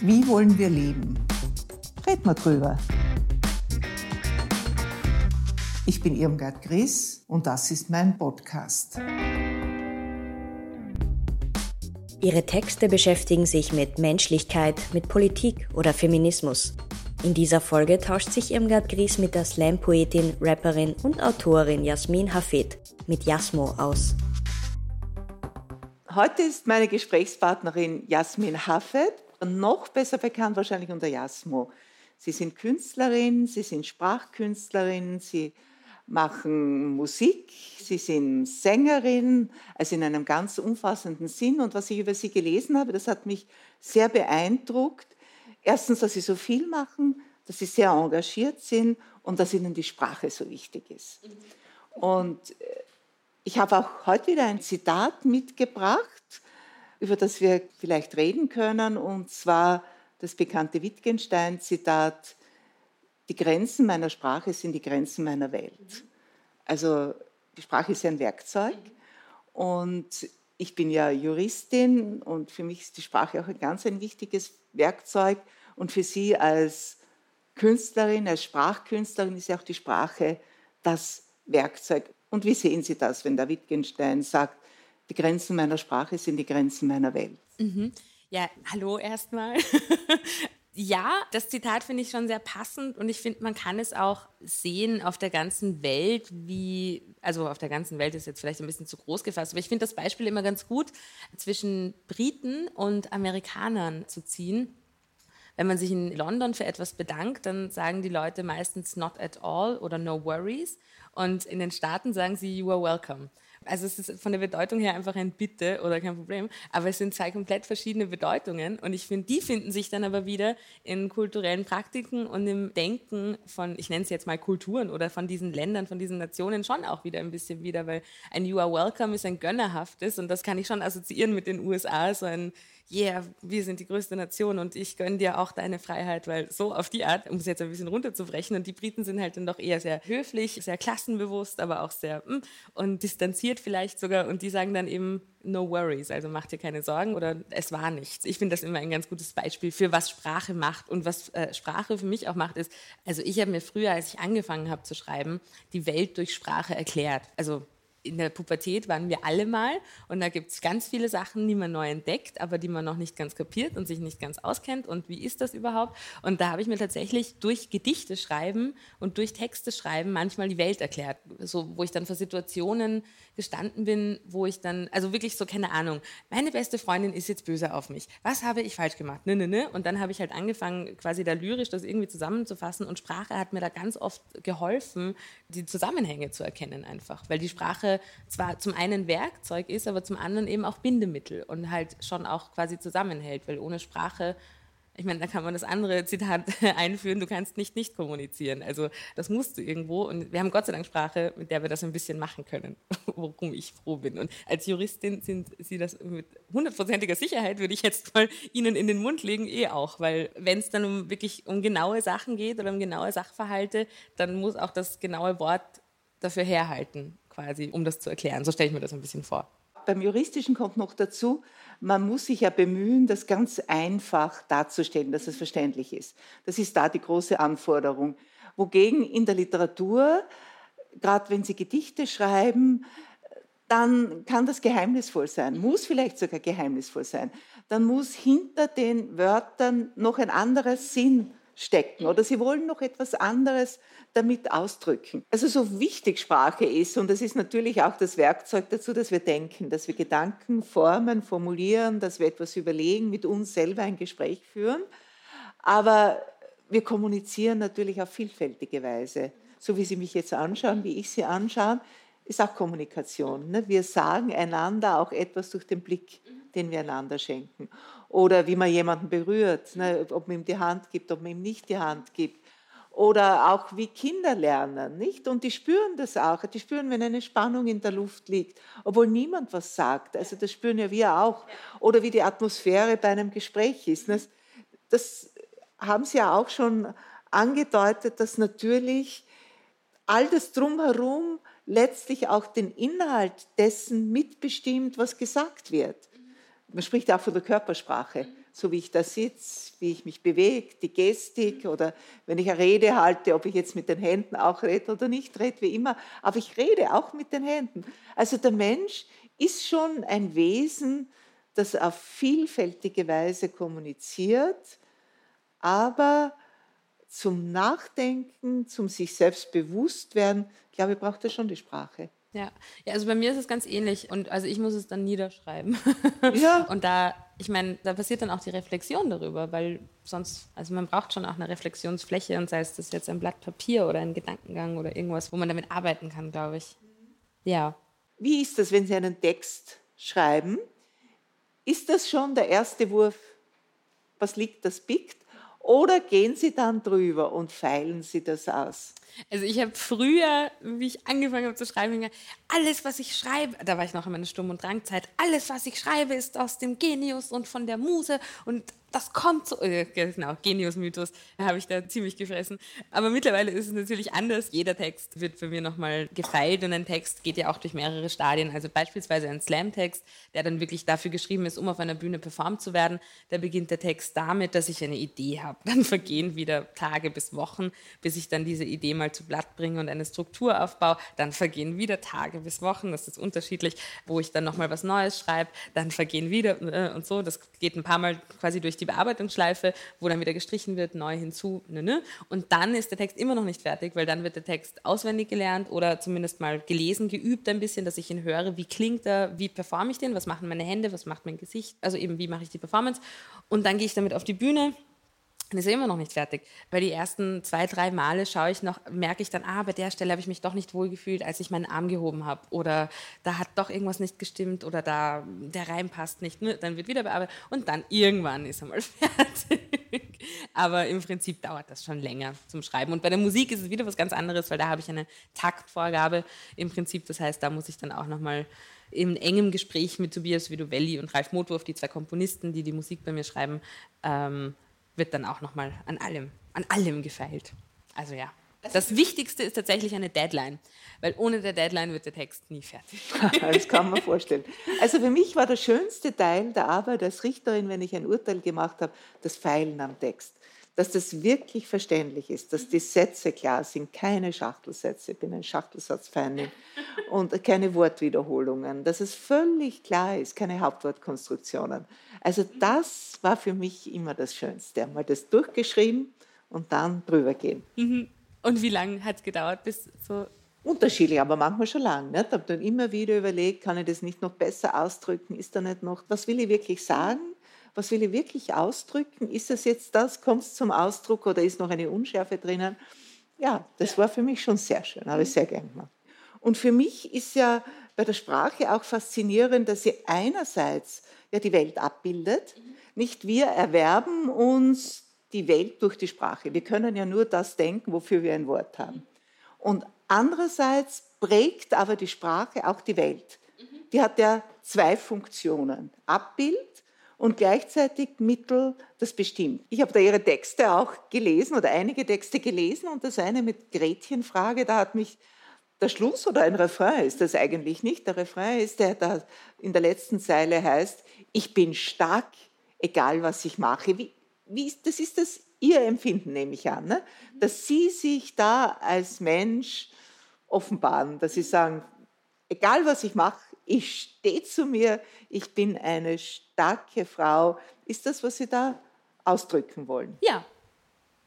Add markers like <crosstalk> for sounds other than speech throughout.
Wie wollen wir leben? Red mal drüber. Ich bin Irmgard Gries und das ist mein Podcast. Ihre Texte beschäftigen sich mit Menschlichkeit, mit Politik oder Feminismus. In dieser Folge tauscht sich Irmgard Gries mit der Slam-Poetin, Rapperin und Autorin Jasmin Hafid mit Jasmo aus. Heute ist meine Gesprächspartnerin Jasmin Hafed, noch besser bekannt wahrscheinlich unter Jasmo. Sie sind Künstlerin, Sie sind Sprachkünstlerin, Sie machen Musik, Sie sind Sängerin, also in einem ganz umfassenden Sinn. Und was ich über Sie gelesen habe, das hat mich sehr beeindruckt. Erstens, dass Sie so viel machen, dass Sie sehr engagiert sind und dass Ihnen die Sprache so wichtig ist. Und äh, ich habe auch heute wieder ein Zitat mitgebracht, über das wir vielleicht reden können, und zwar das bekannte Wittgenstein-Zitat, die Grenzen meiner Sprache sind die Grenzen meiner Welt. Also die Sprache ist ein Werkzeug und ich bin ja Juristin und für mich ist die Sprache auch ein ganz ein wichtiges Werkzeug und für Sie als Künstlerin, als Sprachkünstlerin ist ja auch die Sprache das Werkzeug. Und wie sehen Sie das, wenn der Wittgenstein sagt, die Grenzen meiner Sprache sind die Grenzen meiner Welt? Mhm. Ja, hallo erstmal. <laughs> ja, das Zitat finde ich schon sehr passend und ich finde, man kann es auch sehen auf der ganzen Welt, wie, also auf der ganzen Welt ist jetzt vielleicht ein bisschen zu groß gefasst, aber ich finde das Beispiel immer ganz gut, zwischen Briten und Amerikanern zu ziehen. Wenn man sich in London für etwas bedankt, dann sagen die Leute meistens not at all oder no worries. Und in den Staaten sagen sie you are welcome. Also es ist von der Bedeutung her einfach ein Bitte oder kein Problem, aber es sind zwei komplett verschiedene Bedeutungen und ich finde, die finden sich dann aber wieder in kulturellen Praktiken und im Denken von, ich nenne es jetzt mal Kulturen oder von diesen Ländern, von diesen Nationen schon auch wieder ein bisschen wieder, weil ein You are welcome ist ein gönnerhaftes und das kann ich schon assoziieren mit den USA, so ein yeah, wir sind die größte Nation und ich gönne dir auch deine Freiheit, weil so auf die Art, um es jetzt ein bisschen runterzubrechen, und die Briten sind halt dann doch eher sehr höflich, sehr klassenbewusst, aber auch sehr mm, und distanziert vielleicht sogar und die sagen dann eben no worries, also mach dir keine Sorgen oder es war nichts. Ich finde das immer ein ganz gutes Beispiel für was Sprache macht und was äh, Sprache für mich auch macht ist, also ich habe mir früher, als ich angefangen habe zu schreiben, die Welt durch Sprache erklärt. Also in der Pubertät waren wir alle mal und da gibt es ganz viele Sachen, die man neu entdeckt, aber die man noch nicht ganz kapiert und sich nicht ganz auskennt und wie ist das überhaupt? Und da habe ich mir tatsächlich durch Gedichte schreiben und durch Texte schreiben manchmal die Welt erklärt, so wo ich dann vor Situationen gestanden bin, wo ich dann, also wirklich so keine Ahnung, meine beste Freundin ist jetzt böse auf mich. Was habe ich falsch gemacht? Ne, ne, ne. Und dann habe ich halt angefangen, quasi da lyrisch das irgendwie zusammenzufassen und Sprache hat mir da ganz oft geholfen, die Zusammenhänge zu erkennen einfach, weil die Sprache zwar zum einen Werkzeug ist, aber zum anderen eben auch Bindemittel und halt schon auch quasi zusammenhält, weil ohne Sprache ich meine, da kann man das andere Zitat <laughs> einführen, du kannst nicht nicht kommunizieren. Also das musst du irgendwo. Und wir haben Gott sei Dank Sprache, mit der wir das ein bisschen machen können, <laughs> worum ich froh bin. Und als Juristin sind Sie das mit hundertprozentiger Sicherheit, würde ich jetzt mal Ihnen in den Mund legen, eh auch. Weil wenn es dann um wirklich um genaue Sachen geht oder um genaue Sachverhalte, dann muss auch das genaue Wort dafür herhalten quasi, um das zu erklären. So stelle ich mir das ein bisschen vor. Beim Juristischen kommt noch dazu, man muss sich ja bemühen, das ganz einfach darzustellen, dass es verständlich ist. Das ist da die große Anforderung. Wogegen in der Literatur, gerade wenn Sie Gedichte schreiben, dann kann das geheimnisvoll sein, muss vielleicht sogar geheimnisvoll sein. Dann muss hinter den Wörtern noch ein anderer Sinn stecken oder sie wollen noch etwas anderes damit ausdrücken. Also so wichtig Sprache ist und es ist natürlich auch das Werkzeug dazu, dass wir denken, dass wir Gedanken formen, formulieren, dass wir etwas überlegen, mit uns selber ein Gespräch führen. Aber wir kommunizieren natürlich auf vielfältige Weise. So wie Sie mich jetzt anschauen, wie ich Sie anschaue, ist auch Kommunikation. Ne? Wir sagen einander auch etwas durch den Blick, den wir einander schenken oder wie man jemanden berührt, ne, ob man ihm die Hand gibt, ob man ihm nicht die Hand gibt. Oder auch wie Kinder lernen, nicht? Und die spüren das auch. Die spüren, wenn eine Spannung in der Luft liegt, obwohl niemand was sagt. Also das spüren ja wir auch. Oder wie die Atmosphäre bei einem Gespräch ist. Das, das haben Sie ja auch schon angedeutet, dass natürlich all das drumherum letztlich auch den Inhalt dessen mitbestimmt, was gesagt wird man spricht auch von der Körpersprache. so wie ich da sitze, wie ich mich bewege, die Gestik oder wenn ich eine Rede halte, ob ich jetzt mit den Händen auch rede oder nicht rede, wie immer. Aber ich rede auch mit den Händen. Also der Mensch ist schon ein Wesen, das auf vielfältige Weise kommuniziert, aber zum Nachdenken, zum sich selbst bewusst werden, glaube ich, braucht er schon die Sprache. Ja. ja, also bei mir ist es ganz ähnlich und also ich muss es dann niederschreiben. <laughs> Ja. und da, ich meine, da passiert dann auch die Reflexion darüber, weil sonst, also man braucht schon auch eine Reflexionsfläche und sei es das jetzt ein Blatt Papier oder ein Gedankengang oder irgendwas, wo man damit arbeiten kann, glaube ich. Ja. Wie ist das, wenn Sie einen Text schreiben? Ist das schon der erste Wurf? Was liegt, das biegt? Oder gehen Sie dann drüber und feilen Sie das aus? Also ich habe früher, wie ich angefangen habe zu schreiben, alles, was ich schreibe, da war ich noch in meiner Sturm- und Drangzeit, alles, was ich schreibe, ist aus dem Genius und von der Muse und das kommt so, äh, genau, Genius-Mythos, habe ich da ziemlich gefressen. Aber mittlerweile ist es natürlich anders. Jeder Text wird für mir nochmal gefeilt und ein Text geht ja auch durch mehrere Stadien. Also beispielsweise ein Slam-Text, der dann wirklich dafür geschrieben ist, um auf einer Bühne performt zu werden. Da beginnt der Text damit, dass ich eine Idee habe. Dann <laughs> vergehen wieder Tage bis Wochen, bis ich dann diese Idee mal zu Blatt bringe und eine Struktur aufbaue. Dann vergehen wieder Tage bis Wochen, das ist unterschiedlich, wo ich dann nochmal was Neues schreibe. Dann vergehen wieder äh, und so. Das geht ein paar Mal quasi durch die die Bearbeitungsschleife, wo dann wieder gestrichen wird, neu hinzu. Ne, ne. Und dann ist der Text immer noch nicht fertig, weil dann wird der Text auswendig gelernt oder zumindest mal gelesen, geübt ein bisschen, dass ich ihn höre, wie klingt er, wie performe ich den, was machen meine Hände, was macht mein Gesicht, also eben wie mache ich die Performance. Und dann gehe ich damit auf die Bühne und ist immer noch nicht fertig. Weil die ersten zwei, drei Male schaue ich noch, merke ich dann, ah, bei der Stelle habe ich mich doch nicht wohl gefühlt, als ich meinen Arm gehoben habe. Oder da hat doch irgendwas nicht gestimmt oder da der Reim passt nicht. Ne? Dann wird wieder bearbeitet und dann irgendwann ist er mal <laughs> fertig. Aber im Prinzip dauert das schon länger zum Schreiben. Und bei der Musik ist es wieder was ganz anderes, weil da habe ich eine Taktvorgabe im Prinzip. Das heißt, da muss ich dann auch nochmal in engem Gespräch mit Tobias Vidovelli und Ralf Motwurf, die zwei Komponisten, die die Musik bei mir schreiben, ähm, wird dann auch nochmal an allem, an allem gefeilt. Also ja. Das Wichtigste ist tatsächlich eine Deadline, weil ohne der Deadline wird der Text nie fertig. <laughs> das kann man vorstellen. Also für mich war der schönste Teil der Arbeit als Richterin, wenn ich ein Urteil gemacht habe, das Feilen am Text dass das wirklich verständlich ist, dass die Sätze klar sind, keine Schachtelsätze, ich bin ein Schachtelsatzfan und keine Wortwiederholungen, dass es völlig klar ist, keine Hauptwortkonstruktionen. Also das war für mich immer das Schönste, einmal das durchgeschrieben und dann drüber gehen. Mhm. Und wie lange hat es gedauert, bis so Unterschiedlich, aber manchmal schon lang. Ich habe dann immer wieder überlegt, kann ich das nicht noch besser ausdrücken? Ist da nicht noch, was will ich wirklich sagen? Was will ich wirklich ausdrücken? Ist das jetzt das, kommt es zum Ausdruck oder ist noch eine Unschärfe drinnen? Ja, das war für mich schon sehr schön, habe ich sehr gern gemacht. Und für mich ist ja bei der Sprache auch faszinierend, dass sie einerseits ja die Welt abbildet. Nicht wir erwerben uns die Welt durch die Sprache. Wir können ja nur das denken, wofür wir ein Wort haben. Und andererseits prägt aber die Sprache auch die Welt. Die hat ja zwei Funktionen. Abbild und gleichzeitig Mittel, das bestimmt. Ich habe da ihre Texte auch gelesen oder einige Texte gelesen und das eine mit Gretchenfrage, da hat mich der Schluss oder ein Refrain ist das eigentlich nicht. Der Refrain ist, der da in der letzten Zeile heißt, ich bin stark, egal was ich mache. Wie, wie ist, das ist das Ihr Empfinden, nehme ich an, ne? dass Sie sich da als Mensch offenbaren, dass Sie sagen, egal was ich mache, ich stehe zu mir, ich bin eine starke Frau. Ist das, was Sie da ausdrücken wollen? Ja.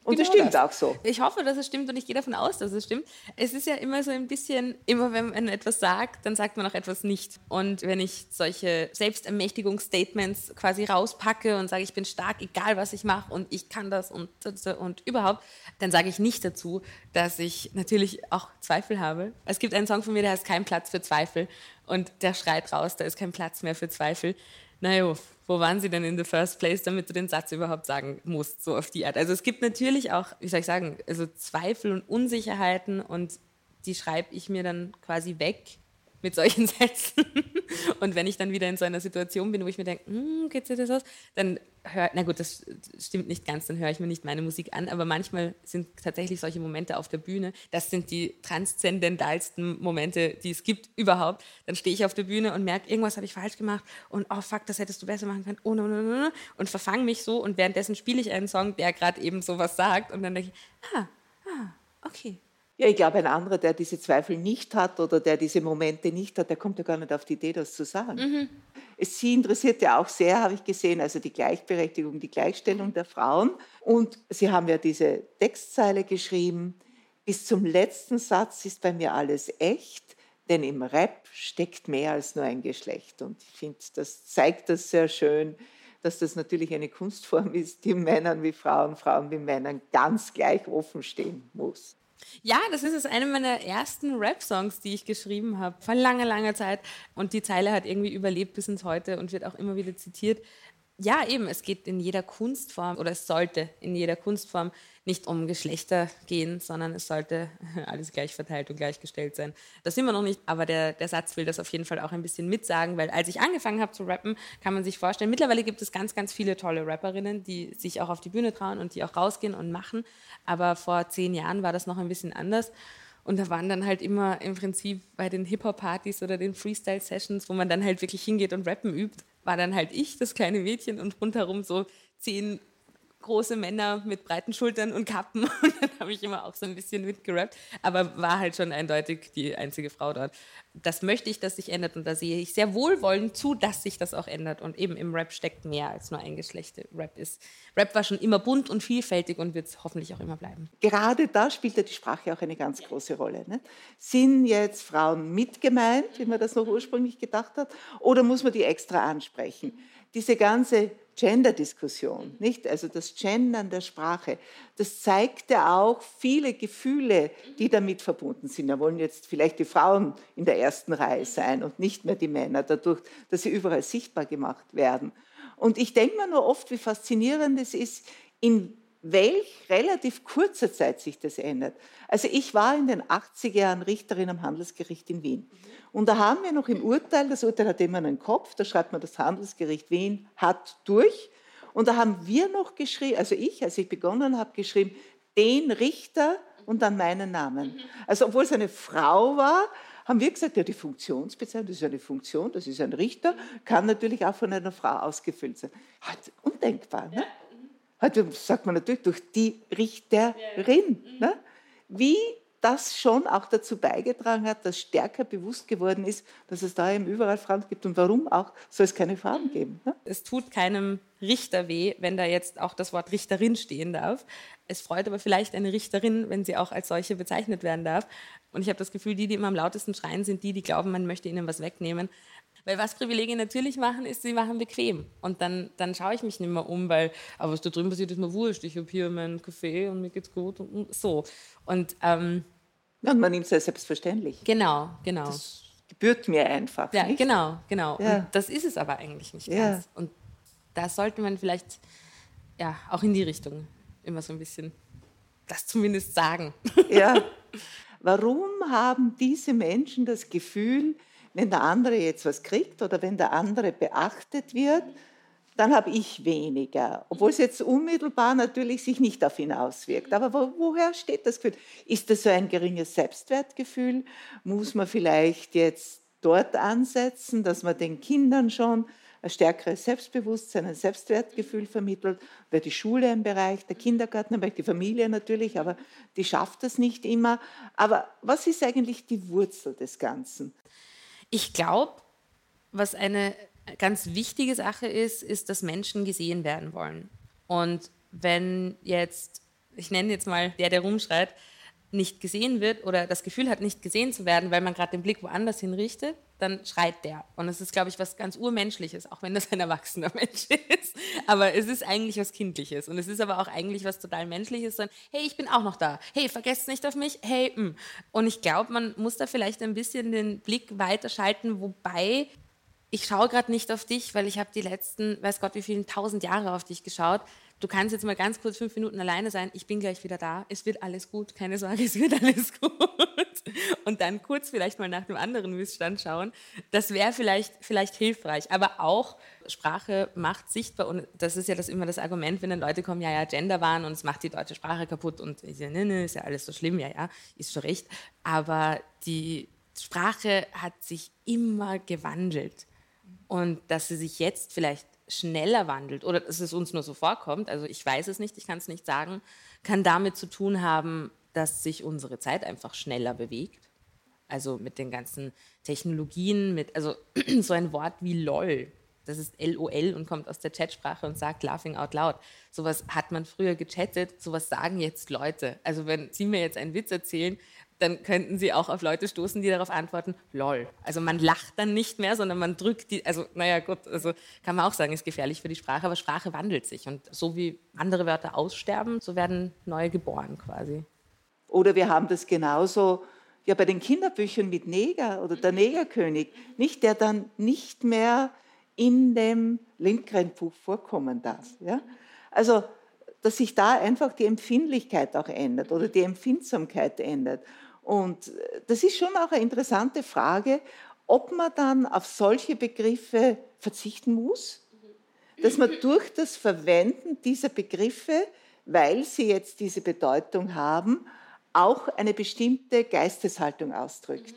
Und genau das stimmt das. auch so. Ich hoffe, dass es stimmt und ich gehe davon aus, dass es stimmt. Es ist ja immer so ein bisschen, immer wenn man etwas sagt, dann sagt man auch etwas nicht. Und wenn ich solche Selbstermächtigungsstatements quasi rauspacke und sage, ich bin stark, egal was ich mache und ich kann das und, und überhaupt, dann sage ich nicht dazu, dass ich natürlich auch Zweifel habe. Es gibt einen Song von mir, der heißt Kein Platz für Zweifel. Und der schreit raus, da ist kein Platz mehr für Zweifel. Naja, wo waren sie denn in the first place, damit du den Satz überhaupt sagen musst, so auf die Art. Also es gibt natürlich auch, wie soll ich sagen, also Zweifel und Unsicherheiten und die schreibe ich mir dann quasi weg mit solchen <laughs> Sätzen. Und wenn ich dann wieder in so einer Situation bin, wo ich mir denke, hm, geht sich das aus, dann höre, na gut, das stimmt nicht ganz, dann höre ich mir nicht meine Musik an, aber manchmal sind tatsächlich solche Momente auf der Bühne, das sind die transzendentalsten Momente, die es gibt überhaupt. Dann stehe ich auf der Bühne und merke, irgendwas habe ich falsch gemacht und oh fuck, das hättest du besser machen können, oh no, no, no, no, und verfange mich so und währenddessen spiele ich einen Song, der gerade eben sowas sagt und dann denke ich, ah, ah, okay, ja, ich glaube, ein anderer, der diese Zweifel nicht hat oder der diese Momente nicht hat, der kommt ja gar nicht auf die Idee, das zu sagen. Mhm. Sie interessiert ja auch sehr, habe ich gesehen, also die Gleichberechtigung, die Gleichstellung der Frauen. Und Sie haben ja diese Textzeile geschrieben, bis zum letzten Satz ist bei mir alles echt, denn im Rap steckt mehr als nur ein Geschlecht. Und ich finde, das zeigt das sehr schön, dass das natürlich eine Kunstform ist, die Männern wie Frauen, Frauen wie Männern ganz gleich offen stehen muss. Ja, das ist es eine meiner ersten Rap-Songs, die ich geschrieben habe, vor langer, langer Zeit. Und die Zeile hat irgendwie überlebt bis ins Heute und wird auch immer wieder zitiert. Ja, eben, es geht in jeder Kunstform oder es sollte in jeder Kunstform nicht um Geschlechter gehen, sondern es sollte <laughs> alles gleich verteilt und gleichgestellt sein. Das sind wir noch nicht, aber der, der Satz will das auf jeden Fall auch ein bisschen mitsagen, weil als ich angefangen habe zu rappen, kann man sich vorstellen, mittlerweile gibt es ganz, ganz viele tolle Rapperinnen, die sich auch auf die Bühne trauen und die auch rausgehen und machen. Aber vor zehn Jahren war das noch ein bisschen anders. Und da waren dann halt immer im Prinzip bei den Hip-Hop-Partys oder den Freestyle-Sessions, wo man dann halt wirklich hingeht und Rappen übt, war dann halt ich, das kleine Mädchen, und rundherum so zehn große Männer mit breiten Schultern und Kappen. <laughs> Und dann habe ich immer auch so ein bisschen mitgerappt, aber war halt schon eindeutig die einzige Frau dort. Das möchte ich, dass sich ändert und da sehe ich sehr wohlwollend zu, dass sich das auch ändert. Und eben im Rap steckt mehr als nur ein Geschlecht. Rap ist, Rap war schon immer bunt und vielfältig und wird es hoffentlich auch immer bleiben. Gerade da spielt ja die Sprache auch eine ganz große Rolle. Ne? Sind jetzt Frauen mitgemeint, wie man das noch ursprünglich gedacht hat, oder muss man die extra ansprechen? Diese ganze Gender-Diskussion, nicht? Also das Gendern der Sprache, das zeigt ja auch viele Gefühle, die damit verbunden sind. Da wollen jetzt vielleicht die Frauen in der ersten Reihe sein und nicht mehr die Männer, dadurch, dass sie überall sichtbar gemacht werden. Und ich denke mir nur oft, wie faszinierend es ist, in welch relativ kurzer Zeit sich das ändert. Also ich war in den 80er Jahren Richterin am Handelsgericht in Wien. Und da haben wir noch im Urteil, das Urteil hat immer einen Kopf, da schreibt man, das Handelsgericht Wien hat durch. Und da haben wir noch geschrieben, also ich, als ich begonnen habe, geschrieben, den Richter und dann meinen Namen. Also obwohl es eine Frau war, haben wir gesagt, ja, die Funktionsbezeichnung, das ist eine Funktion, das ist ein Richter, kann natürlich auch von einer Frau ausgefüllt sein. Halt undenkbar. Ne? Heute sagt man natürlich durch die Richterin. Ne? Wie das schon auch dazu beigetragen hat, dass stärker bewusst geworden ist, dass es da eben überall Frauen gibt und warum auch soll es keine Frauen geben. Ne? Es tut keinem Richter weh, wenn da jetzt auch das Wort Richterin stehen darf. Es freut aber vielleicht eine Richterin, wenn sie auch als solche bezeichnet werden darf. Und ich habe das Gefühl, die, die immer am lautesten schreien, sind die, die glauben, man möchte ihnen was wegnehmen. Weil was Privilegien natürlich machen, ist, sie machen bequem. Und dann, dann schaue ich mich nicht mehr um, weil, aber was da drüben passiert, ist mir wurscht. Ich habe hier meinen Kaffee und mir geht's gut und so. Und, ähm, ja, und man nimmt es als selbstverständlich. Genau, genau. Das gebührt mir einfach. Ja, nicht? genau, genau. Ja. Und das ist es aber eigentlich nicht ja. ganz. Und da sollte man vielleicht ja, auch in die Richtung immer so ein bisschen das zumindest sagen. Ja. <laughs> Warum haben diese Menschen das Gefühl, wenn der andere jetzt was kriegt oder wenn der andere beachtet wird, dann habe ich weniger. Obwohl es jetzt unmittelbar natürlich sich nicht auf ihn auswirkt. Aber wo, woher steht das Gefühl? Ist das so ein geringes Selbstwertgefühl? Muss man vielleicht jetzt dort ansetzen, dass man den Kindern schon ein stärkeres Selbstbewusstsein, ein Selbstwertgefühl vermittelt. Wäre die Schule ein Bereich, der Kindergarten ein die Familie natürlich, aber die schafft das nicht immer. Aber was ist eigentlich die Wurzel des Ganzen? Ich glaube, was eine ganz wichtige Sache ist, ist, dass Menschen gesehen werden wollen. Und wenn jetzt, ich nenne jetzt mal der, der rumschreit, nicht gesehen wird oder das Gefühl hat, nicht gesehen zu werden, weil man gerade den Blick woanders hinrichtet, dann schreit der. Und es ist, glaube ich, was ganz Urmenschliches, auch wenn das ein erwachsener <laughs> Mensch ist. Aber es ist eigentlich was Kindliches. Und es ist aber auch eigentlich was total Menschliches, sondern, hey, ich bin auch noch da. Hey, vergesst nicht auf mich. Hey, mh. Mm. Und ich glaube, man muss da vielleicht ein bisschen den Blick weiterschalten, wobei ich schaue gerade nicht auf dich, weil ich habe die letzten, weiß Gott, wie vielen tausend Jahre auf dich geschaut. Du kannst jetzt mal ganz kurz fünf Minuten alleine sein. Ich bin gleich wieder da. Es wird alles gut. Keine Sorge, <laughs> es wird alles gut. und dann kurz vielleicht mal nach dem anderen Missstand schauen, das wäre vielleicht, vielleicht hilfreich. Aber auch Sprache macht sichtbar, und das ist ja das immer das Argument, wenn dann Leute kommen, ja, ja, Gender waren und es macht die deutsche Sprache kaputt und ich sage, nee, nee, ist ja alles so schlimm, ja, ja, ist schon recht. Aber die Sprache hat sich immer gewandelt. Und dass sie sich jetzt vielleicht schneller wandelt oder dass es uns nur so vorkommt, also ich weiß es nicht, ich kann es nicht sagen, kann damit zu tun haben, dass sich unsere Zeit einfach schneller bewegt. Also mit den ganzen Technologien, mit, also <clears throat> so ein Wort wie LOL, das ist LOL und kommt aus der Chatsprache und sagt Laughing Out Loud. Sowas hat man früher gechattet, sowas sagen jetzt Leute. Also wenn Sie mir jetzt einen Witz erzählen, dann könnten Sie auch auf Leute stoßen, die darauf antworten, lol. Also man lacht dann nicht mehr, sondern man drückt die, also naja gut, also kann man auch sagen, ist gefährlich für die Sprache, aber Sprache wandelt sich und so wie andere Wörter aussterben, so werden neue geboren quasi. Oder wir haben das genauso ja bei den Kinderbüchern mit Neger oder der Negerkönig, nicht der dann nicht mehr in dem Lindgren-Buch vorkommen darf. Ja? Also dass sich da einfach die Empfindlichkeit auch ändert oder die Empfindsamkeit ändert. Und äh, das ist schon auch eine interessante Frage, ob man dann auf solche Begriffe verzichten muss, dass man durch das Verwenden dieser Begriffe, weil sie jetzt diese Bedeutung haben, auch eine bestimmte Geisteshaltung ausdrückt.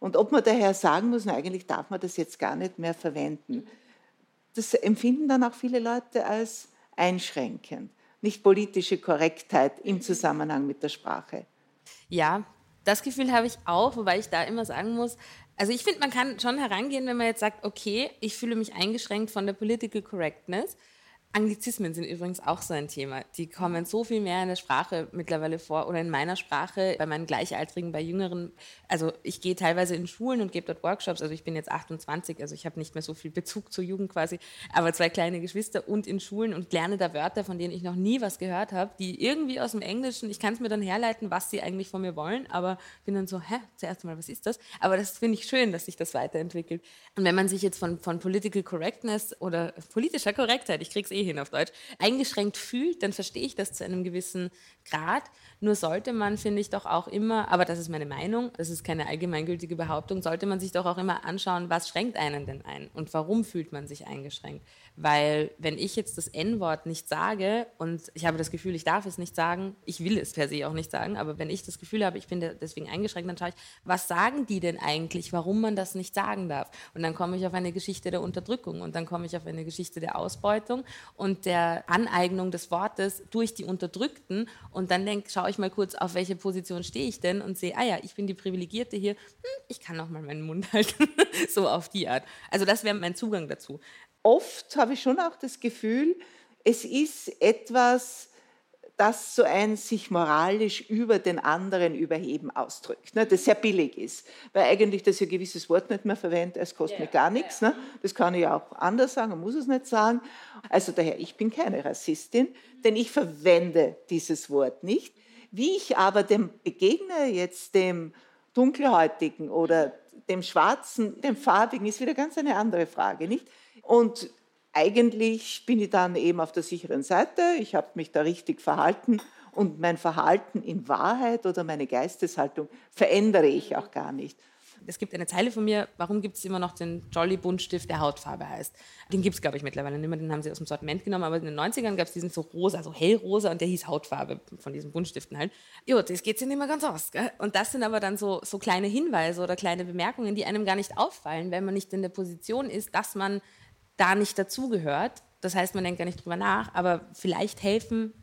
Und ob man daher sagen muss, na, eigentlich darf man das jetzt gar nicht mehr verwenden. Das empfinden dann auch viele Leute als einschränkend, nicht politische Korrektheit im Zusammenhang mit der Sprache. Ja, das Gefühl habe ich auch, wobei ich da immer sagen muss, also ich finde, man kann schon herangehen, wenn man jetzt sagt, okay, ich fühle mich eingeschränkt von der Political Correctness. Anglizismen sind übrigens auch so ein Thema. Die kommen so viel mehr in der Sprache mittlerweile vor oder in meiner Sprache, bei meinen Gleichaltrigen, bei Jüngeren. Also ich gehe teilweise in Schulen und gebe dort Workshops. Also ich bin jetzt 28, also ich habe nicht mehr so viel Bezug zur Jugend quasi, aber zwei kleine Geschwister und in Schulen und lerne da Wörter, von denen ich noch nie was gehört habe, die irgendwie aus dem Englischen, ich kann es mir dann herleiten, was sie eigentlich von mir wollen, aber bin dann so, hä, zuerst mal, was ist das? Aber das finde ich schön, dass sich das weiterentwickelt. Und wenn man sich jetzt von, von Political Correctness oder politischer Korrektheit, ich krieg's eh hin auf Deutsch, eingeschränkt fühlt, dann verstehe ich das zu einem gewissen Grad. Nur sollte man, finde ich, doch auch immer, aber das ist meine Meinung, das ist keine allgemeingültige Behauptung, sollte man sich doch auch immer anschauen, was schränkt einen denn ein und warum fühlt man sich eingeschränkt. Weil wenn ich jetzt das N-Wort nicht sage und ich habe das Gefühl, ich darf es nicht sagen, ich will es per se auch nicht sagen, aber wenn ich das Gefühl habe, ich bin deswegen eingeschränkt, dann schaue ich, was sagen die denn eigentlich, warum man das nicht sagen darf? Und dann komme ich auf eine Geschichte der Unterdrückung und dann komme ich auf eine Geschichte der Ausbeutung und der Aneignung des Wortes durch die Unterdrückten. Und dann denk, schaue ich mal kurz, auf welche Position stehe ich denn und sehe, ah ja, ich bin die Privilegierte hier, hm, ich kann auch mal meinen Mund <laughs> halten, so auf die Art. Also das wäre mein Zugang dazu. Oft habe ich schon auch das Gefühl, es ist etwas, das so ein sich moralisch über den anderen überheben ausdrückt, ne, das sehr billig ist. Weil eigentlich das ein gewisses Wort nicht mehr verwendet, es kostet yeah, mir gar nichts. Ne? Das kann ich auch anders sagen, man muss es nicht sagen. Also daher, ich bin keine Rassistin, denn ich verwende dieses Wort nicht. Wie ich aber dem begegne, jetzt dem Dunkelhäutigen oder dem Schwarzen, dem Farbigen, ist wieder ganz eine andere Frage, nicht? Und eigentlich bin ich dann eben auf der sicheren Seite. Ich habe mich da richtig verhalten und mein Verhalten in Wahrheit oder meine Geisteshaltung verändere ich auch gar nicht. Es gibt eine Zeile von mir, warum gibt es immer noch den Jolly Buntstift, der Hautfarbe heißt? Den gibt es, glaube ich, mittlerweile nicht mehr, den haben sie aus dem Sortiment genommen, aber in den 90ern gab es diesen so rosa, so hellrosa und der hieß Hautfarbe von diesen Buntstiften halt. Jo, das geht sich nicht mehr ganz aus. Gell? Und das sind aber dann so, so kleine Hinweise oder kleine Bemerkungen, die einem gar nicht auffallen, wenn man nicht in der Position ist, dass man da nicht dazugehört. Das heißt, man denkt gar nicht drüber nach, aber vielleicht helfen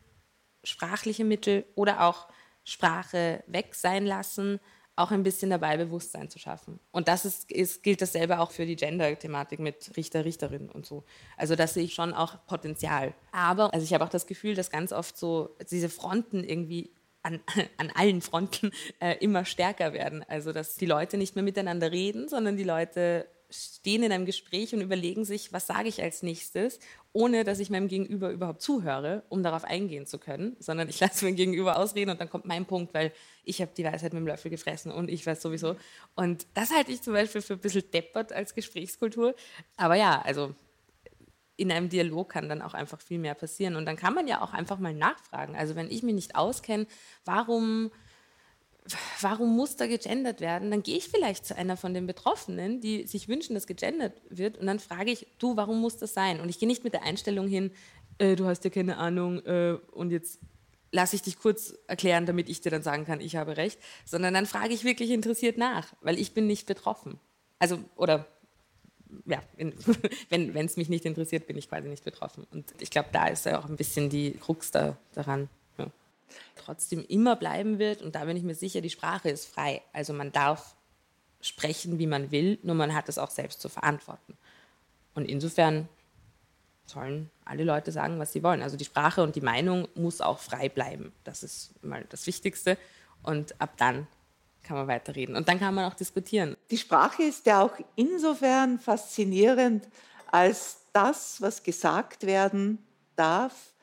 sprachliche Mittel oder auch Sprache weg sein lassen, auch ein bisschen dabei Bewusstsein zu schaffen. Und das ist, ist, gilt dasselbe auch für die Gender-Thematik mit Richter, Richterinnen und so. Also da sehe ich schon auch Potenzial. Aber also ich habe auch das Gefühl, dass ganz oft so diese Fronten irgendwie an, <laughs> an allen Fronten äh, immer stärker werden. Also dass die Leute nicht mehr miteinander reden, sondern die Leute stehen in einem Gespräch und überlegen sich, was sage ich als nächstes, ohne dass ich meinem Gegenüber überhaupt zuhöre, um darauf eingehen zu können, sondern ich <laughs> lasse mein Gegenüber ausreden und dann kommt mein Punkt, weil ich habe die Weisheit mit dem Löffel gefressen und ich weiß sowieso. Und das halte ich zum Beispiel für ein bisschen deppert als Gesprächskultur. Aber ja, also in einem Dialog kann dann auch einfach viel mehr passieren. Und dann kann man ja auch einfach mal nachfragen. Also wenn ich mich nicht auskenne, warum warum muss da gegendert werden? Dann gehe ich vielleicht zu einer von den Betroffenen, die sich wünschen, dass gegendert wird, und dann frage ich, du, warum muss das sein? Und ich gehe nicht mit der Einstellung hin, äh, du hast ja keine Ahnung äh, und jetzt lasse ich dich kurz erklären, damit ich dir dann sagen kann, ich habe recht, sondern dann frage ich wirklich interessiert nach, weil ich bin nicht betroffen. Also, oder ja, wenn <laughs> es mich nicht interessiert, bin ich quasi nicht betroffen. Und ich glaube, da ist ja auch ein bisschen die Krux da, daran. Trotzdem immer bleiben wird, und da bin ich mir sicher, die Sprache ist frei. Also man darf sprechen, wie man will, nur man hat es auch selbst zu verantworten. Und insofern sollen alle Leute sagen, was sie wollen. Also die Sprache und die Meinung muss auch frei bleiben. Das ist mal das Wichtigste. Und ab dann kann man weiterreden. Und dann kann man auch diskutieren. Die Sprache ist ja auch insofern faszinierend, als das, was gesagt werden darf,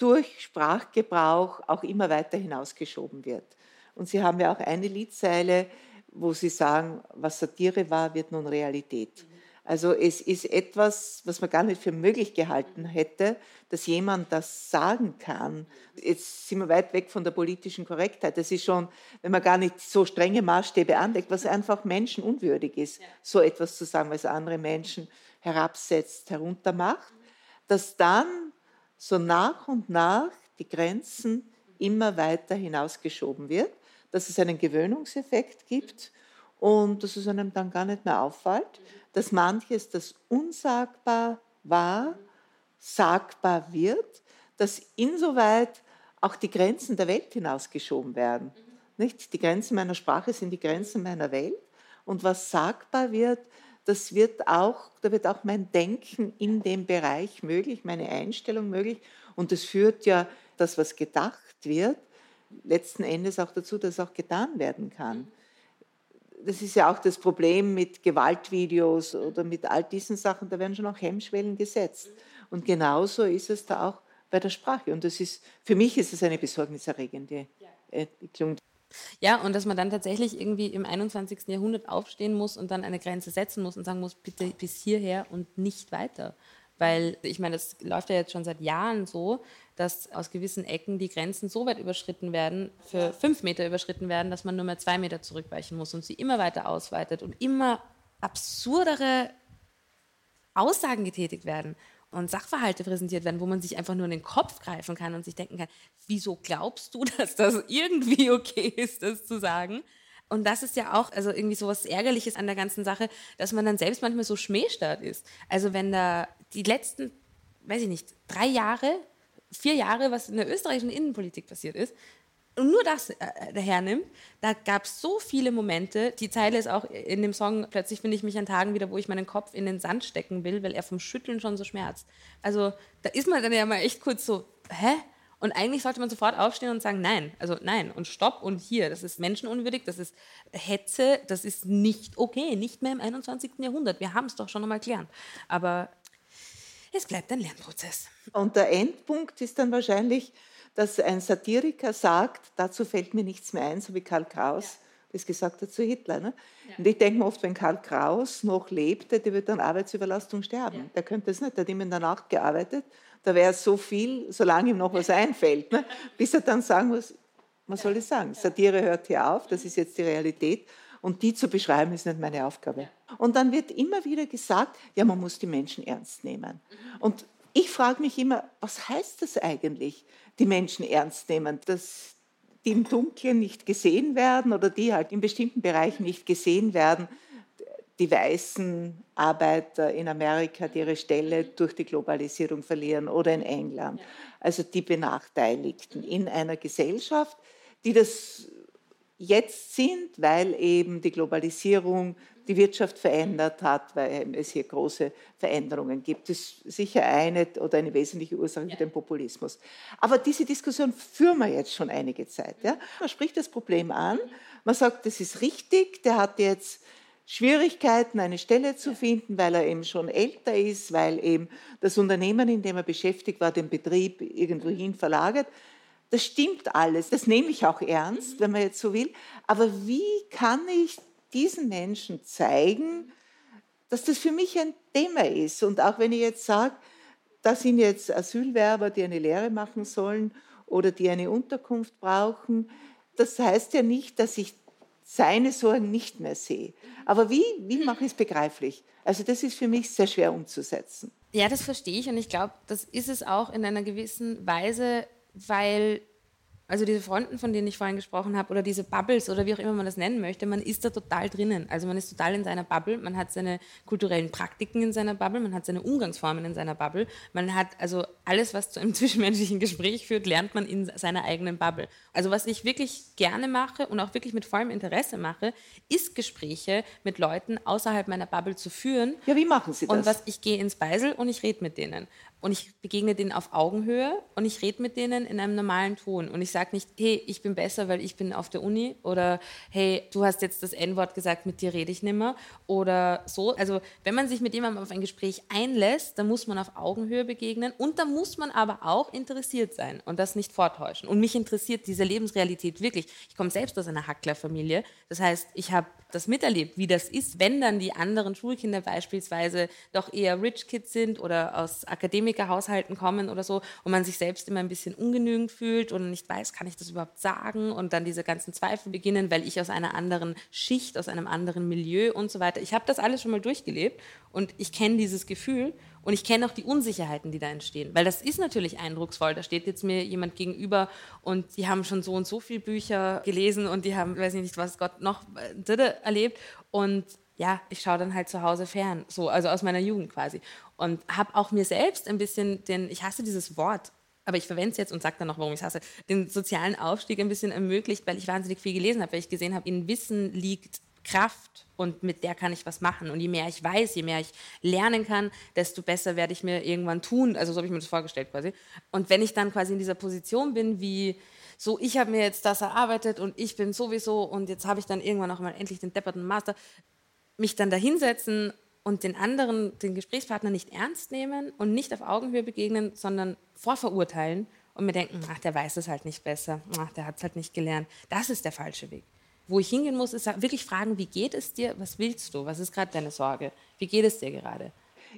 durch Sprachgebrauch auch immer weiter hinausgeschoben wird. Und Sie haben ja auch eine Liedzeile, wo Sie sagen, was Satire war, wird nun Realität. Also es ist etwas, was man gar nicht für möglich gehalten hätte, dass jemand das sagen kann. Jetzt sind wir weit weg von der politischen Korrektheit. Das ist schon, wenn man gar nicht so strenge Maßstäbe anlegt, was einfach menschenunwürdig ist, so etwas zu sagen, was andere Menschen herabsetzt, heruntermacht, dass dann so nach und nach die Grenzen immer weiter hinausgeschoben wird, dass es einen Gewöhnungseffekt gibt und dass es einem dann gar nicht mehr auffällt dass manches, das unsagbar war, sagbar wird, dass insoweit auch die Grenzen der Welt hinausgeschoben werden. Nicht? Die Grenzen meiner Sprache sind die Grenzen meiner Welt. Und was sagbar wird, das wird auch, da wird auch mein Denken in dem Bereich möglich, meine Einstellung möglich. Und das führt ja das, was gedacht wird, letzten Endes auch dazu, dass auch getan werden kann das ist ja auch das Problem mit Gewaltvideos oder mit all diesen Sachen, da werden schon auch Hemmschwellen gesetzt. Und genauso ist es da auch bei der Sprache. Und das ist, für mich ist es eine besorgniserregende Entwicklung. Ja, und dass man dann tatsächlich irgendwie im 21. Jahrhundert aufstehen muss und dann eine Grenze setzen muss und sagen muss, bitte bis hierher und nicht weiter. Weil ich meine, das läuft ja jetzt schon seit Jahren so, dass aus gewissen Ecken die Grenzen so weit überschritten werden, für fünf Meter überschritten werden, dass man nur mehr zwei Meter zurückweichen muss und sie immer weiter ausweitet und immer absurdere Aussagen getätigt werden und Sachverhalte präsentiert werden, wo man sich einfach nur in den Kopf greifen kann und sich denken kann, wieso glaubst du, <laughs> dass das irgendwie okay ist, das zu sagen? Und das ist ja auch also irgendwie so was Ärgerliches an der ganzen Sache, dass man dann selbst manchmal so schmähstart ist. Also wenn da die letzten, weiß ich nicht, drei Jahre, vier Jahre, was in der österreichischen Innenpolitik passiert ist, und nur das äh, hernimmt, da gab es so viele Momente. Die Zeile ist auch in dem Song, plötzlich finde ich mich an Tagen wieder, wo ich meinen Kopf in den Sand stecken will, weil er vom Schütteln schon so schmerzt. Also da ist man dann ja mal echt kurz so, hä? Und eigentlich sollte man sofort aufstehen und sagen, nein, also nein und stopp und hier, das ist menschenunwürdig, das ist Hetze, das ist nicht okay, nicht mehr im 21. Jahrhundert. Wir haben es doch schon einmal gelernt. Aber es bleibt ein Lernprozess. Und der Endpunkt ist dann wahrscheinlich, dass ein Satiriker sagt, dazu fällt mir nichts mehr ein, so wie Karl Kraus. Ja das gesagt hat zu Hitler. Ne? Ja. Und ich denke mir oft, wenn Karl Kraus noch lebte, der würde an Arbeitsüberlastung sterben. Ja. Der könnte es nicht, der hat immer in der Nacht gearbeitet da wäre so viel, solange ihm noch was einfällt, ne? bis er dann sagen muss, was soll ich sagen? Satire hört hier auf, das ist jetzt die Realität. Und die zu beschreiben, ist nicht meine Aufgabe. Und dann wird immer wieder gesagt, ja, man muss die Menschen ernst nehmen. Und ich frage mich immer, was heißt das eigentlich, die Menschen ernst nehmen? Dass die im Dunkeln nicht gesehen werden oder die halt in bestimmten Bereichen nicht gesehen werden, die weißen Arbeiter in Amerika, die ihre Stelle durch die Globalisierung verlieren oder in England. Also die Benachteiligten in einer Gesellschaft, die das jetzt sind, weil eben die Globalisierung die Wirtschaft verändert hat, weil es hier große Veränderungen gibt. Das ist sicher eine oder eine wesentliche Ursache für den Populismus. Aber diese Diskussion führen wir jetzt schon einige Zeit. Ja? Man spricht das Problem an, man sagt, das ist richtig, der hat jetzt Schwierigkeiten, eine Stelle zu finden, weil er eben schon älter ist, weil eben das Unternehmen, in dem er beschäftigt war, den Betrieb irgendwohin verlagert. Das stimmt alles, das nehme ich auch ernst, wenn man jetzt so will. Aber wie kann ich diesen Menschen zeigen, dass das für mich ein Thema ist? Und auch wenn ich jetzt sage, da sind jetzt Asylwerber, die eine Lehre machen sollen oder die eine Unterkunft brauchen, Das heißt ja nicht, dass ich seine Sorgen nicht mehr sehe. Aber wie, wie mache ich es begreiflich? Also das ist für mich sehr schwer umzusetzen. Ja, das verstehe ich und ich glaube, das ist es auch in einer gewissen Weise, weil also diese Fronten, von denen ich vorhin gesprochen habe, oder diese Bubbles oder wie auch immer man das nennen möchte, man ist da total drinnen. Also man ist total in seiner Bubble, man hat seine kulturellen Praktiken in seiner Bubble, man hat seine Umgangsformen in seiner Bubble, man hat also alles, was zu einem <laughs> zwischenmenschlichen Gespräch führt, lernt man in seiner eigenen Bubble. Also was ich wirklich gerne mache und auch wirklich mit vollem Interesse mache, ist Gespräche mit Leuten außerhalb meiner Bubble zu führen. Ja, wie machen Sie das? Und was ich gehe ins Beisel und ich rede mit denen und ich begegne denen auf Augenhöhe und ich rede mit denen in einem normalen Ton und ich sage nicht, hey, ich bin besser, weil ich bin auf der Uni oder hey, du hast jetzt das N-Wort gesagt, mit dir rede ich nimmer oder so. Also wenn man sich mit jemandem auf ein Gespräch einlässt, dann muss man auf Augenhöhe begegnen und dann muss man aber auch interessiert sein und das nicht vortäuschen. Und mich interessiert diese Lebensrealität wirklich. Ich komme selbst aus einer Hacklerfamilie, das heißt, ich habe das miterlebt, wie das ist, wenn dann die anderen Schulkinder beispielsweise doch eher Rich Kids sind oder aus Akademikerhaushalten kommen oder so und man sich selbst immer ein bisschen ungenügend fühlt und nicht weiß, kann ich das überhaupt sagen und dann diese ganzen Zweifel beginnen, weil ich aus einer anderen Schicht, aus einem anderen Milieu und so weiter. Ich habe das alles schon mal durchgelebt und ich kenne dieses Gefühl und ich kenne auch die Unsicherheiten, die da entstehen. Weil das ist natürlich eindrucksvoll. Da steht jetzt mir jemand gegenüber und die haben schon so und so viele Bücher gelesen und die haben, weiß ich nicht, was Gott noch äh, erlebt. Und ja, ich schaue dann halt zu Hause fern, so, also aus meiner Jugend quasi. Und habe auch mir selbst ein bisschen den, ich hasse dieses Wort, aber ich verwende es jetzt und sage dann noch, warum ich es hasse, den sozialen Aufstieg ein bisschen ermöglicht, weil ich wahnsinnig viel gelesen habe, weil ich gesehen habe, in Wissen liegt Kraft und mit der kann ich was machen. Und je mehr ich weiß, je mehr ich lernen kann, desto besser werde ich mir irgendwann tun. Also so habe ich mir das vorgestellt quasi. Und wenn ich dann quasi in dieser Position bin, wie so, ich habe mir jetzt das erarbeitet und ich bin sowieso und jetzt habe ich dann irgendwann auch mal endlich den depperten Master, mich dann da hinsetzen und den anderen, den Gesprächspartner nicht ernst nehmen und nicht auf Augenhöhe begegnen, sondern vorverurteilen und mir denken, ach, der weiß es halt nicht besser, ach, der hat es halt nicht gelernt. Das ist der falsche Weg wo ich hingehen muss, ist wirklich fragen, wie geht es dir, was willst du, was ist gerade deine Sorge, wie geht es dir gerade?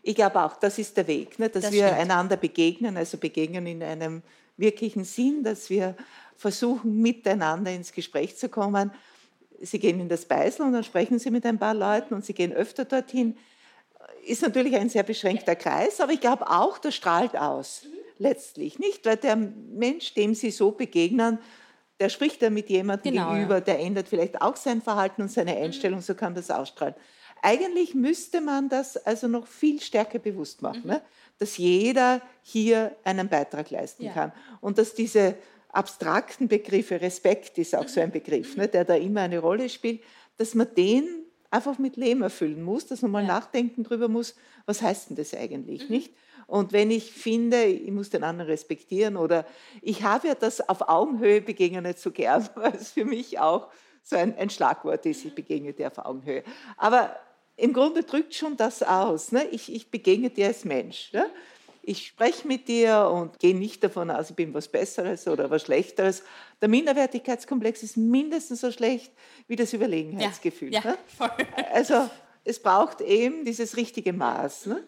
Ich glaube auch, das ist der Weg, ne? dass das wir stimmt. einander begegnen, also begegnen in einem wirklichen Sinn, dass wir versuchen, miteinander ins Gespräch zu kommen. Sie gehen in das Beisel und dann sprechen Sie mit ein paar Leuten und Sie gehen öfter dorthin. Ist natürlich ein sehr beschränkter Kreis, aber ich glaube auch, das strahlt aus, letztlich. Nicht, weil der Mensch, dem Sie so begegnen, der spricht da mit jemandem genau, gegenüber, ja. der ändert vielleicht auch sein Verhalten und seine mhm. Einstellung, so kann das ausstrahlen. Eigentlich müsste man das also noch viel stärker bewusst machen, mhm. ne? dass jeder hier einen Beitrag leisten ja. kann und dass diese abstrakten Begriffe, Respekt ist auch so ein Begriff, ne, der da immer eine Rolle spielt, dass man den einfach mit Leben erfüllen muss, dass man mal ja. nachdenken darüber muss, was heißt denn das eigentlich, mhm. nicht? Und wenn ich finde, ich muss den anderen respektieren oder ich habe ja das auf Augenhöhe begegne nicht so gern, <laughs> weil es für mich auch so ein, ein Schlagwort ist, ich begegne dir auf Augenhöhe. Aber im Grunde drückt schon das aus. Ne? Ich, ich begegne dir als Mensch. Ne? Ich spreche mit dir und gehe nicht davon aus, ich bin was Besseres oder was Schlechteres. Der Minderwertigkeitskomplex ist mindestens so schlecht wie das Überlegenheitsgefühl. Ja, ja, ne? Also es braucht eben dieses richtige Maß. Ne?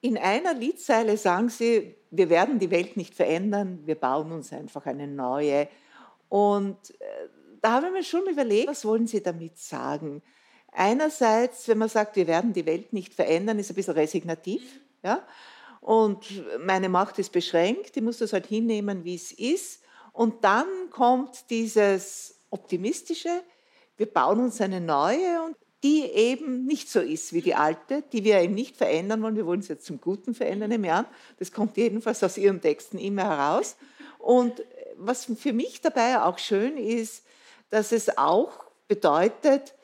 In einer Liedzeile sagen sie, wir werden die Welt nicht verändern, wir bauen uns einfach eine neue. Und äh, da habe ich mir schon überlegt, was wollen sie damit sagen? Einerseits, wenn man sagt, wir werden die Welt nicht verändern, ist ein bisschen resignativ. Ja? Und meine Macht ist beschränkt, ich muss das halt hinnehmen, wie es ist. Und dann kommt dieses Optimistische, wir bauen uns eine neue und die eben nicht so ist wie die alte, die wir eben nicht verändern wollen. Wir wollen sie jetzt zum Guten verändern im Jahr. Das kommt jedenfalls aus Ihren Texten immer heraus. Und was für mich dabei auch schön ist, dass es auch bedeutet,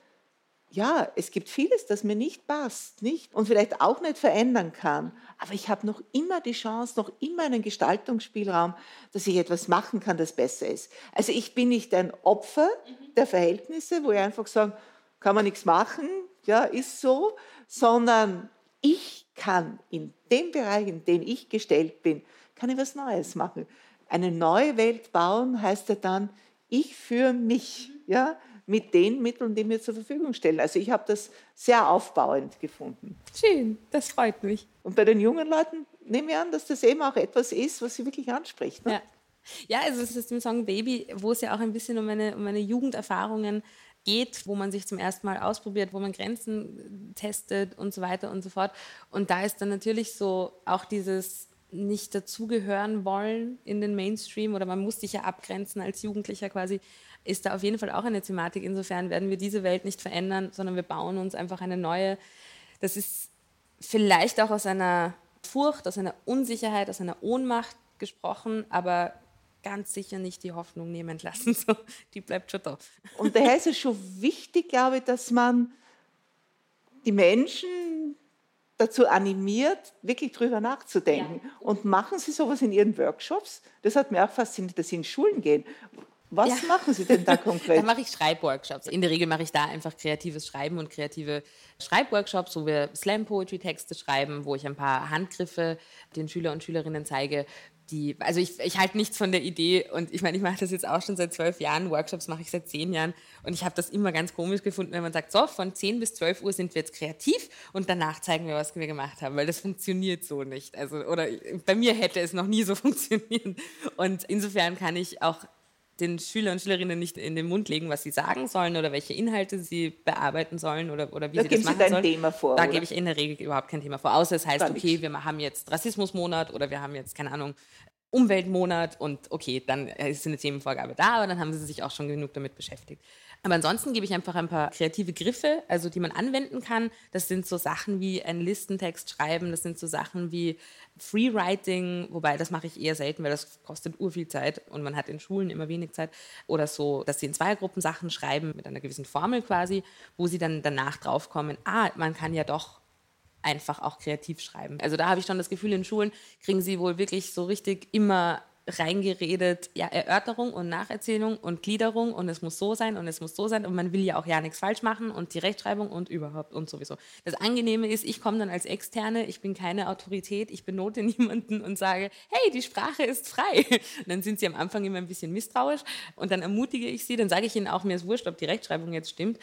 ja, es gibt vieles, das mir nicht passt, nicht? Und vielleicht auch nicht verändern kann. Aber ich habe noch immer die Chance, noch immer einen Gestaltungsspielraum, dass ich etwas machen kann, das besser ist. Also ich bin nicht ein Opfer der Verhältnisse, wo ich einfach sage, kann man nichts machen, ja, ist so, sondern ich kann in dem Bereich, in den ich gestellt bin, kann ich was Neues machen. Eine neue Welt bauen heißt ja dann, ich für mich, ja, mit den Mitteln, die mir zur Verfügung stellen. Also ich habe das sehr aufbauend gefunden. Schön, das freut mich. Und bei den jungen Leuten nehme ich an, dass das eben auch etwas ist, was sie wirklich anspricht. Ne? Ja. Ja, also es ist im Song Baby, wo es ja auch ein bisschen um meine, um meine Jugenderfahrungen geht, wo man sich zum ersten Mal ausprobiert, wo man Grenzen testet und so weiter und so fort. Und da ist dann natürlich so auch dieses nicht dazugehören wollen in den Mainstream oder man muss sich ja abgrenzen als Jugendlicher quasi, ist da auf jeden Fall auch eine Thematik. Insofern werden wir diese Welt nicht verändern, sondern wir bauen uns einfach eine neue. Das ist vielleicht auch aus einer Furcht, aus einer Unsicherheit, aus einer Ohnmacht gesprochen, aber ganz sicher nicht die Hoffnung nehmen lassen. <laughs> So, die bleibt schon da. Und daher ist es schon wichtig, glaube ich, dass man die Menschen dazu animiert, wirklich drüber nachzudenken. Ja. Und machen Sie sowas in Ihren Workshops? Das hat mir auch fasziniert, dass Sie in Schulen gehen. Was ja. machen Sie denn da konkret? <laughs> da mache ich Schreibworkshops. In der Regel mache ich da einfach kreatives Schreiben und kreative Schreibworkshops, wo wir Slam-Poetry-Texte schreiben, wo ich ein paar Handgriffe den Schüler und Schülerinnen zeige, die, also ich, ich halte nichts von der Idee und ich meine, ich mache das jetzt auch schon seit zwölf Jahren, Workshops mache ich seit zehn Jahren und ich habe das immer ganz komisch gefunden, wenn man sagt, so, von zehn bis zwölf Uhr sind wir jetzt kreativ und danach zeigen wir, was wir gemacht haben, weil das funktioniert so nicht. Also, oder bei mir hätte es noch nie so <laughs> funktioniert und insofern kann ich auch den Schüler und Schülerinnen nicht in den Mund legen, was sie sagen sollen oder welche Inhalte sie bearbeiten sollen oder, oder wie da sie das machen sie sollen. Thema vor. Da oder? gebe ich in der Regel überhaupt kein Thema vor, außer es heißt, okay, wir haben jetzt Rassismusmonat oder wir haben jetzt, keine Ahnung, Umweltmonat und okay, dann ist eine Themenvorgabe da, aber dann haben sie sich auch schon genug damit beschäftigt. Aber ansonsten gebe ich einfach ein paar kreative Griffe, also die man anwenden kann. Das sind so Sachen wie einen Listentext schreiben, das sind so Sachen wie Freewriting, wobei das mache ich eher selten, weil das kostet urviel Zeit und man hat in Schulen immer wenig Zeit. Oder so, dass sie in Zweiergruppen Sachen schreiben mit einer gewissen Formel quasi, wo sie dann danach draufkommen, ah, man kann ja doch einfach auch kreativ schreiben. Also da habe ich schon das Gefühl, in Schulen kriegen sie wohl wirklich so richtig immer reingeredet, ja, Erörterung und Nacherzählung und Gliederung und es muss so sein und es muss so sein und man will ja auch ja nichts falsch machen und die Rechtschreibung und überhaupt und sowieso. Das Angenehme ist, ich komme dann als Externe, ich bin keine Autorität, ich benote <laughs> niemanden und sage, hey, die Sprache ist frei. Und <laughs> dann sind sie am Anfang immer ein bisschen misstrauisch und dann ermutige ich sie, dann sage ich ihnen auch, mir ist wurscht, ob die Rechtschreibung jetzt stimmt,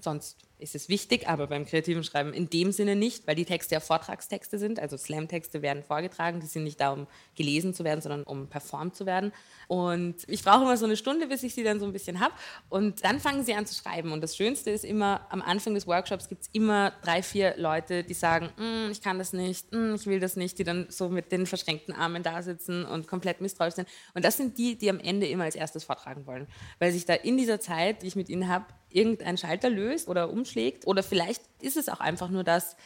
sonst ist es wichtig, aber beim kreativen Schreiben in dem Sinne nicht, weil die Texte ja Vortragstexte sind, also Slam-Texte werden vorgetragen, die sind nicht da, um gelesen zu werden, sondern um performt zu werden. Und ich brauche immer so eine Stunde, bis ich sie dann so ein bisschen habe und dann fangen sie an zu schreiben. Und das Schönste ist immer, am Anfang des Workshops gibt es immer drei, vier Leute, die sagen, mm, ich kann das nicht, mm, ich will das nicht, die dann so mit den verschränkten Armen da sitzen und komplett misstrauisch sind. Und das sind die, die am Ende immer als erstes vortragen wollen, weil sich da in dieser Zeit, die ich mit ihnen habe, irgendein Schalter löst oder umschlägt. Oder vielleicht ist es auch einfach nur das,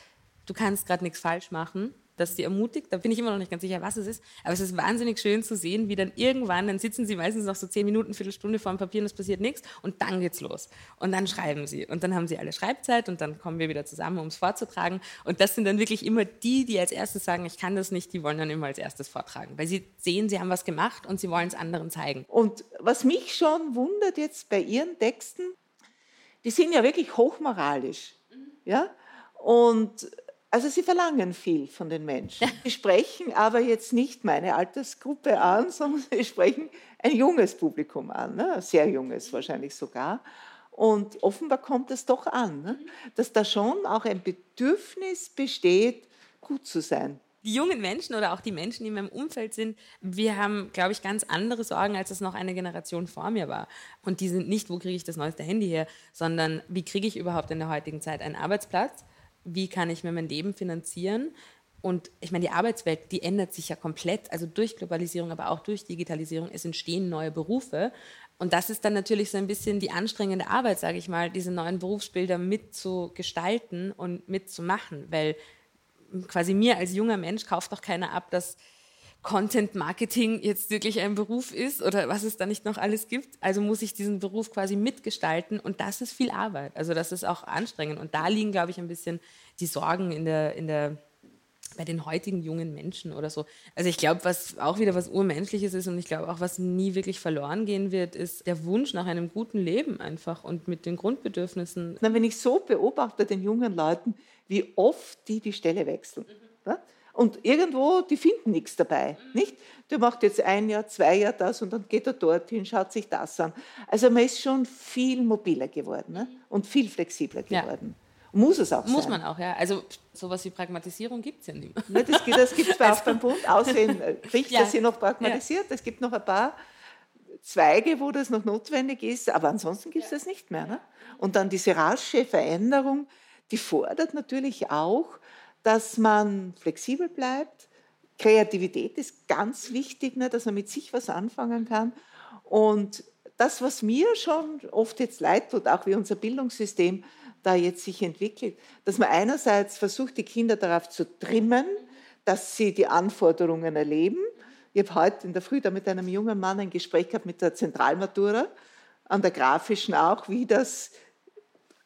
du kannst gerade nichts falsch machen, das sie ermutigt. Da bin ich immer noch nicht ganz sicher, was es ist. Aber es ist wahnsinnig schön zu sehen, wie dann irgendwann, dann sitzen sie meistens noch so zehn Minuten, Viertelstunde vor dem Papier und es passiert nichts. Und dann geht's los. Und dann schreiben sie. Und dann haben sie alle Schreibzeit und dann kommen wir wieder zusammen, um es vorzutragen. Und das sind dann wirklich immer die, die als erstes sagen, ich kann das nicht, die wollen dann immer als erstes vortragen. Weil sie sehen, sie haben was gemacht und sie wollen es anderen zeigen. Und was mich schon wundert jetzt bei Ihren Texten, die sind ja wirklich hochmoralisch. Ja? Und also sie verlangen viel von den Menschen. <laughs> Sie sprechen aber jetzt nicht meine Altersgruppe an, sondern sie sprechen ein junges Publikum an, ne? sehr junges wahrscheinlich sogar. Und offenbar kommt es doch an, ne? dass da schon auch ein Bedürfnis besteht, gut zu sein die jungen Menschen oder auch die Menschen, die in meinem Umfeld sind, wir haben, glaube ich, ganz andere Sorgen, als es noch eine Generation vor mir war. Und die sind nicht, wo kriege ich das neueste Handy her, sondern wie kriege ich überhaupt in der heutigen Zeit einen Arbeitsplatz? Wie kann ich mir mein Leben finanzieren? Und ich meine, die Arbeitswelt, die ändert sich ja komplett, also durch Globalisierung, aber auch durch Digitalisierung. Es entstehen neue Berufe. Und das ist dann natürlich so ein bisschen die anstrengende Arbeit, sage ich mal, diese neuen Berufsbilder mitzugestalten und mitzumachen, weil quasi mir als junger Mensch kauft doch keiner ab, dass Content Marketing jetzt wirklich ein Beruf ist oder was es da nicht noch alles gibt. Also muss ich diesen Beruf quasi mitgestalten und das ist viel Arbeit. Also das ist auch anstrengend und da liegen, glaube ich, ein bisschen die Sorgen in der, in der bei den heutigen jungen Menschen oder so. Also ich glaube, was auch wieder was Urmenschliches ist und ich glaube auch, was nie wirklich verloren gehen wird, ist der Wunsch nach einem guten Leben einfach und mit den Grundbedürfnissen. Na, wenn ich so beobachte den jungen Leuten, wie oft die die Stelle wechseln. Mhm. Und irgendwo, die finden nichts dabei. Mhm. Nicht? Der macht jetzt ein Jahr, zwei Jahre das und dann geht er dorthin, schaut sich das an. Also man ist schon viel mobiler geworden ne? und viel flexibler geworden. Ja. Muss es auch Muss sein. man auch, ja. Also sowas wie Pragmatisierung gibt es ja nicht mehr. Ne, das, das gibt es auch beim Bund. Aussehen Richter ja. sind noch pragmatisiert. Es gibt noch ein paar Zweige, wo das noch notwendig ist, aber ansonsten gibt es das nicht mehr. Ne? Und dann diese rasche Veränderung, die fordert natürlich auch, dass man flexibel bleibt. Kreativität ist ganz wichtig, ne, dass man mit sich was anfangen kann. Und das, was mir schon oft jetzt leid tut, auch wie unser Bildungssystem da jetzt sich entwickelt, dass man einerseits versucht, die Kinder darauf zu trimmen, dass sie die Anforderungen erleben. Ich habe heute in der Früh da mit einem jungen Mann ein Gespräch gehabt mit der Zentralmatura, an der grafischen auch, wie das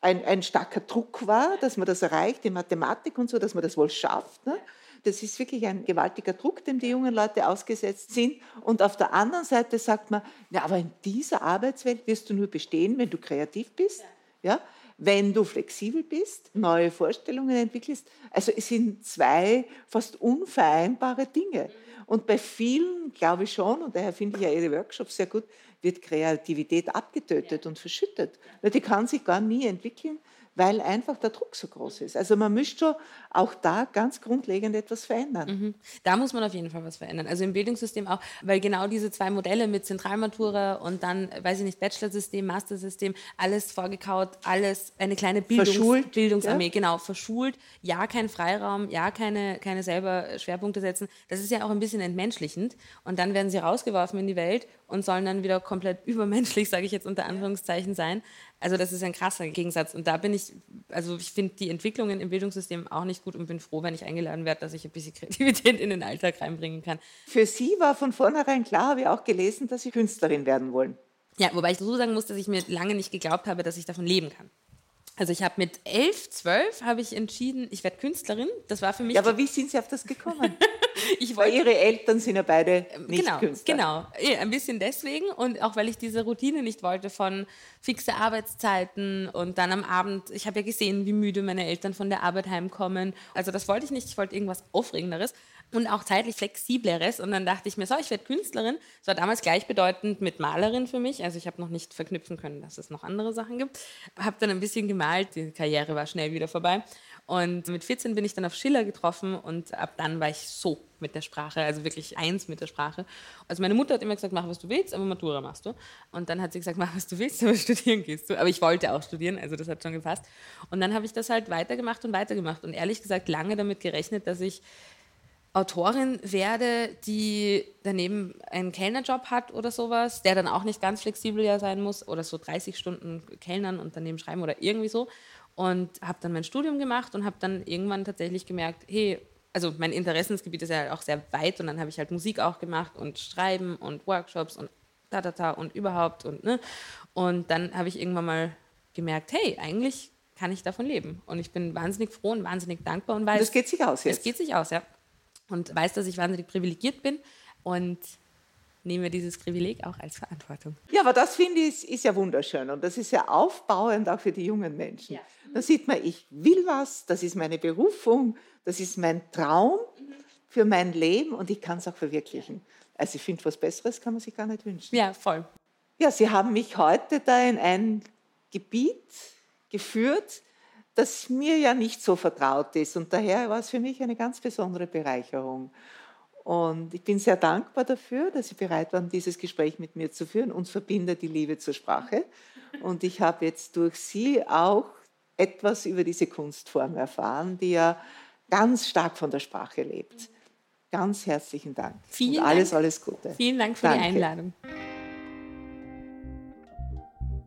ein, ein starker Druck war, dass man das erreicht, in Mathematik und so, dass man das wohl schafft. Ne? Das ist wirklich ein gewaltiger Druck, dem die jungen Leute ausgesetzt sind. Und auf der anderen Seite sagt man, ja, aber in dieser Arbeitswelt wirst du nur bestehen, wenn du kreativ bist. Ja. ja? Wenn du flexibel bist, neue Vorstellungen entwickelst. Also es sind zwei fast unvereinbare Dinge. Und bei vielen, glaube ich schon, und daher finde ich ja Ihre Workshops sehr gut, wird Kreativität abgetötet und verschüttet. Die kann sich gar nie entwickeln, weil einfach der Druck so groß ist. Also man müsste schon auch da ganz grundlegend etwas verändern. Mhm. Da muss man auf jeden Fall was verändern. Also im Bildungssystem auch, weil genau diese zwei Modelle mit Zentralmatura und dann, weiß ich nicht, Bachelorsystem, Mastersystem, alles vorgekaut, alles eine kleine Bildungs Bildungsarmee, ja? genau, verschult, ja kein Freiraum, ja keine, keine selber Schwerpunkte setzen. Das ist ja auch ein bisschen entmenschlichend und dann werden sie rausgeworfen in die Welt und sollen dann wieder komplett <laughs> übermenschlich, sage ich jetzt unter Anführungszeichen, sein. Also das ist ein krasser Gegensatz. Und da bin ich, also ich finde die Entwicklungen im Bildungssystem auch nicht gut und bin froh, wenn ich eingeladen werde, dass ich ein bisschen <laughs> Kreativität in den Alltag reinbringen kann. Für Sie war von vornherein klar, habe ich auch gelesen, dass Sie Künstlerin werden wollen. Ja, wobei ich so sagen muss, dass ich mir lange nicht geglaubt habe, dass ich davon leben kann. Also ich habe mit elf, zwölf habe ich entschieden, ich werde Künstlerin. Das war für mich. Ja, aber wie sind Sie auf das gekommen? <laughs> ich wollte, weil Ihre Eltern sind ja beide nicht genau, Künstler. Genau, ja, ein bisschen deswegen und auch weil ich diese Routine nicht wollte von fixe Arbeitszeiten und dann am Abend. Ich habe ja gesehen, wie müde meine Eltern von der Arbeit heimkommen. Also das wollte ich nicht. Ich wollte irgendwas Aufregenderes und auch zeitlich flexibleres. Und dann dachte ich mir, so, ich werde Künstlerin. Das war damals gleichbedeutend mit Malerin für mich. Also ich habe noch nicht verknüpfen können, dass es noch andere Sachen gibt. Habe dann ein bisschen gemalt, die Karriere war schnell wieder vorbei. Und mit 14 bin ich dann auf Schiller getroffen und ab dann war ich so mit der Sprache, also wirklich eins mit der Sprache. Also meine Mutter hat immer gesagt, mach was du willst, aber Matura machst du. Und dann hat sie gesagt, mach was du willst, <laughs> aber studieren gehst du. Aber ich wollte auch studieren, also das hat schon gepasst. Und dann habe ich das halt weitergemacht und weitergemacht und ehrlich gesagt lange damit gerechnet, dass ich Autorin werde, die daneben einen Kellnerjob hat oder sowas, der dann auch nicht ganz flexibel ja sein muss oder so 30 Stunden Kellnern und daneben schreiben oder irgendwie so. Und habe dann mein Studium gemacht und habe dann irgendwann tatsächlich gemerkt, hey, also mein Interessensgebiet ist ja auch sehr weit und dann habe ich halt Musik auch gemacht und Schreiben und Workshops und da, da, da und überhaupt und ne. Und dann habe ich irgendwann mal gemerkt, hey, eigentlich kann ich davon leben. Und ich bin wahnsinnig froh und wahnsinnig dankbar und weiß. Das geht sich aus jetzt. Es geht sich aus, ja und weiß, dass ich wahnsinnig privilegiert bin und nehme dieses Privileg auch als Verantwortung. Ja, aber das finde ich ist, ja wunderschön und das ist ja aufbauend auch für die jungen Menschen. Ja. Da sieht man, ich will was, das ist meine Berufung, das ist mein Traum für mein Leben und ich kann es auch verwirklichen. Also ich finde, was Besseres kann man sich gar nicht wünschen. Ja, voll. Ja, Sie haben mich heute da in ein Gebiet geführt, das mir ja nicht so vertraut ist. Und daher war es für mich eine ganz besondere Bereicherung. Und ich bin sehr dankbar dafür, dass Sie bereit waren, dieses Gespräch mit mir zu führen. Uns verbindet die Liebe zur Sprache. Und ich habe jetzt durch Sie auch etwas über diese Kunstform erfahren, die ja ganz stark von der Sprache lebt. Ganz herzlichen Dank. Vielen Und alles, Dank. alles Gute. Vielen Dank für Danke. die Einladung.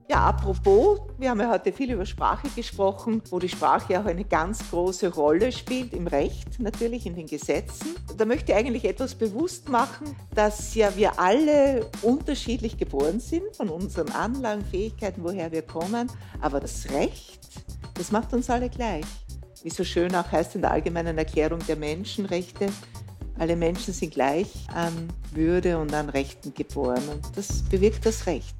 Ja, apropos, wir haben ja heute viel über Sprache gesprochen, wo die Sprache auch eine ganz große Rolle spielt im Recht, natürlich in den Gesetzen. Da möchte ich eigentlich etwas bewusst machen, dass ja wir alle unterschiedlich geboren sind von unseren Anlagen, Fähigkeiten, woher wir kommen, aber das Recht, das macht uns alle gleich. Wie so schön auch heißt in der allgemeinen Erklärung der Menschenrechte, alle Menschen sind gleich an Würde und an Rechten geboren und das bewirkt das Recht.